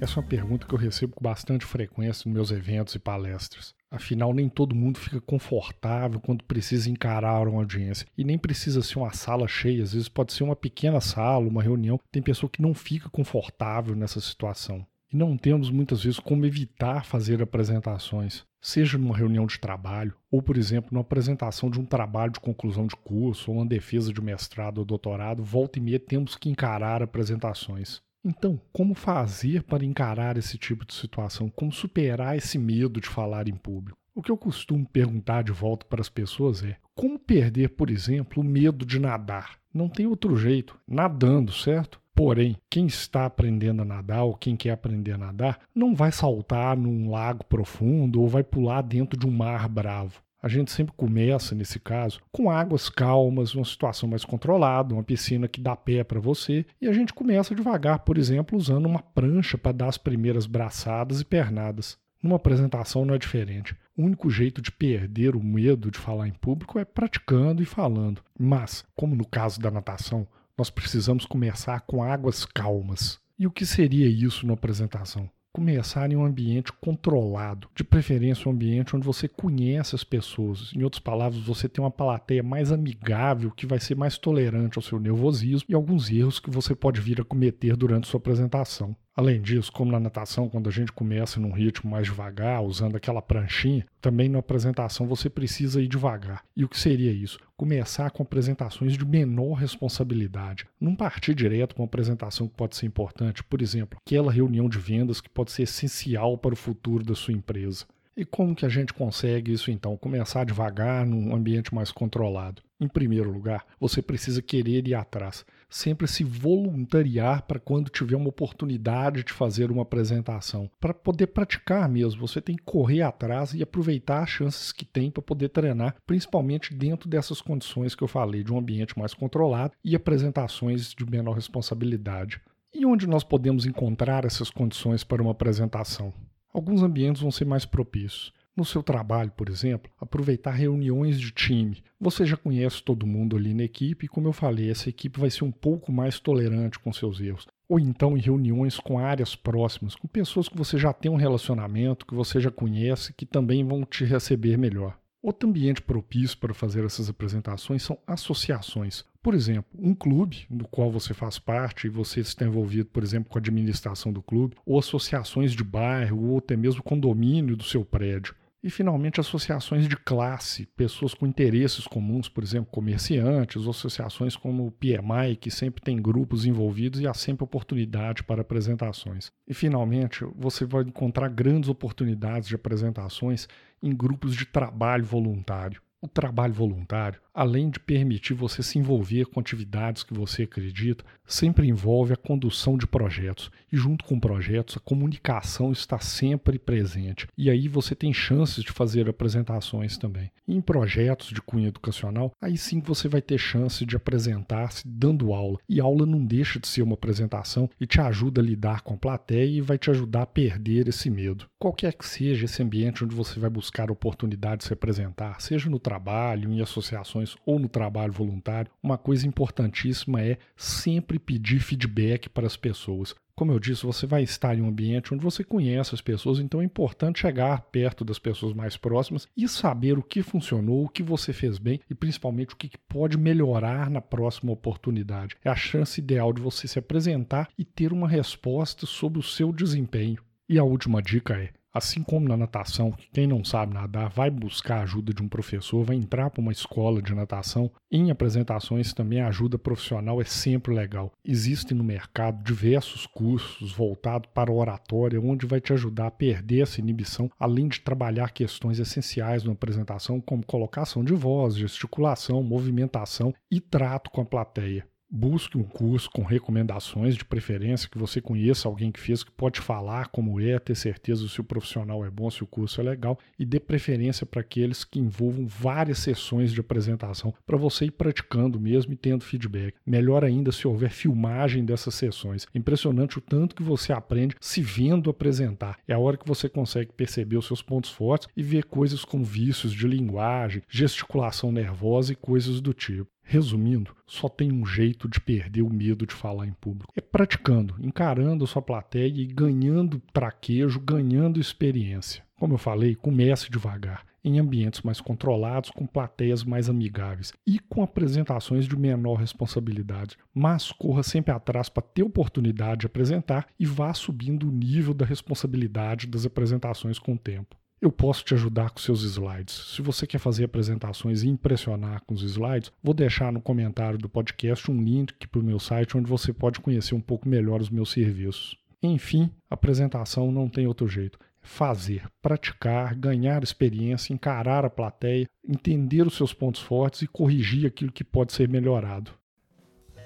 Essa é uma pergunta que eu recebo com bastante frequência nos meus eventos e palestras. Afinal, nem todo mundo fica confortável quando precisa encarar uma audiência. E nem precisa ser uma sala cheia, às vezes pode ser uma pequena sala, uma reunião. Tem pessoa que não fica confortável nessa situação. E não temos muitas vezes como evitar fazer apresentações, seja numa reunião de trabalho, ou, por exemplo, numa apresentação de um trabalho de conclusão de curso, ou uma defesa de mestrado ou doutorado, volta e meia temos que encarar apresentações. Então, como fazer para encarar esse tipo de situação? Como superar esse medo de falar em público? O que eu costumo perguntar de volta para as pessoas é: como perder, por exemplo, o medo de nadar? Não tem outro jeito, nadando, certo? Porém, quem está aprendendo a nadar ou quem quer aprender a nadar não vai saltar num lago profundo ou vai pular dentro de um mar bravo. A gente sempre começa, nesse caso, com águas calmas, uma situação mais controlada, uma piscina que dá pé para você, e a gente começa devagar, por exemplo, usando uma prancha para dar as primeiras braçadas e pernadas. Numa apresentação não é diferente. O único jeito de perder o medo de falar em público é praticando e falando. Mas, como no caso da natação, nós precisamos começar com águas calmas. E o que seria isso na apresentação? Começar em um ambiente controlado, de preferência um ambiente onde você conhece as pessoas. Em outras palavras, você tem uma plateia mais amigável, que vai ser mais tolerante ao seu nervosismo e alguns erros que você pode vir a cometer durante sua apresentação. Além disso, como na natação, quando a gente começa num ritmo mais devagar, usando aquela pranchinha, também na apresentação você precisa ir devagar. E o que seria isso? Começar com apresentações de menor responsabilidade. Não partir direto com uma apresentação que pode ser importante, por exemplo, aquela reunião de vendas que pode ser essencial para o futuro da sua empresa. E como que a gente consegue isso então? Começar devagar num ambiente mais controlado. Em primeiro lugar, você precisa querer ir atrás. Sempre se voluntariar para quando tiver uma oportunidade de fazer uma apresentação. Para poder praticar mesmo, você tem que correr atrás e aproveitar as chances que tem para poder treinar, principalmente dentro dessas condições que eu falei, de um ambiente mais controlado e apresentações de menor responsabilidade. E onde nós podemos encontrar essas condições para uma apresentação? Alguns ambientes vão ser mais propícios. No seu trabalho, por exemplo, aproveitar reuniões de time. Você já conhece todo mundo ali na equipe e, como eu falei, essa equipe vai ser um pouco mais tolerante com seus erros. Ou então em reuniões com áreas próximas, com pessoas que você já tem um relacionamento, que você já conhece, que também vão te receber melhor. Outro ambiente propício para fazer essas apresentações são associações. Por exemplo, um clube do qual você faz parte e você está envolvido, por exemplo, com a administração do clube, ou associações de bairro, ou até mesmo condomínio do seu prédio. E, finalmente, associações de classe, pessoas com interesses comuns, por exemplo, comerciantes, ou associações como o PMI, que sempre tem grupos envolvidos e há sempre oportunidade para apresentações. E, finalmente, você vai encontrar grandes oportunidades de apresentações em grupos de trabalho voluntário. O trabalho voluntário, além de permitir você se envolver com atividades que você acredita, sempre envolve a condução de projetos. E junto com projetos, a comunicação está sempre presente. E aí você tem chances de fazer apresentações também. E em projetos de cunho educacional, aí sim você vai ter chance de apresentar-se dando aula. E aula não deixa de ser uma apresentação e te ajuda a lidar com a plateia e vai te ajudar a perder esse medo. Qualquer que seja esse ambiente onde você vai buscar oportunidade de se apresentar, seja no trabalho, em associações ou no trabalho voluntário, uma coisa importantíssima é sempre pedir feedback para as pessoas. Como eu disse, você vai estar em um ambiente onde você conhece as pessoas, então é importante chegar perto das pessoas mais próximas e saber o que funcionou, o que você fez bem e principalmente o que pode melhorar na próxima oportunidade. É a chance ideal de você se apresentar e ter uma resposta sobre o seu desempenho. E a última dica é: Assim como na natação, quem não sabe nadar vai buscar a ajuda de um professor, vai entrar para uma escola de natação. Em apresentações também a ajuda profissional é sempre legal. Existem no mercado diversos cursos voltados para oratória, onde vai te ajudar a perder essa inibição, além de trabalhar questões essenciais na apresentação, como colocação de voz, gesticulação, movimentação e trato com a plateia. Busque um curso com recomendações, de preferência que você conheça alguém que fez, que pode falar como é, ter certeza se o profissional é bom, se o curso é legal, e dê preferência para aqueles que envolvam várias sessões de apresentação, para você ir praticando mesmo e tendo feedback. Melhor ainda se houver filmagem dessas sessões. Impressionante o tanto que você aprende se vendo apresentar. É a hora que você consegue perceber os seus pontos fortes e ver coisas como vícios de linguagem, gesticulação nervosa e coisas do tipo. Resumindo, só tem um jeito de perder o medo de falar em público. É praticando, encarando a sua plateia e ganhando traquejo, ganhando experiência. Como eu falei, comece devagar, em ambientes mais controlados, com plateias mais amigáveis e com apresentações de menor responsabilidade. Mas corra sempre atrás para ter oportunidade de apresentar e vá subindo o nível da responsabilidade das apresentações com o tempo. Eu posso te ajudar com seus slides. Se você quer fazer apresentações e impressionar com os slides, vou deixar no comentário do podcast um link para o meu site onde você pode conhecer um pouco melhor os meus serviços. Enfim, apresentação não tem outro jeito. Fazer, praticar, ganhar experiência, encarar a plateia, entender os seus pontos fortes e corrigir aquilo que pode ser melhorado.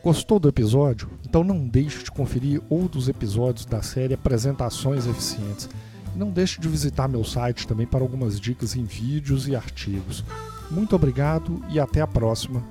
Gostou do episódio? Então não deixe de conferir outros episódios da série Apresentações Eficientes. Não deixe de visitar meu site também para algumas dicas em vídeos e artigos. Muito obrigado e até a próxima.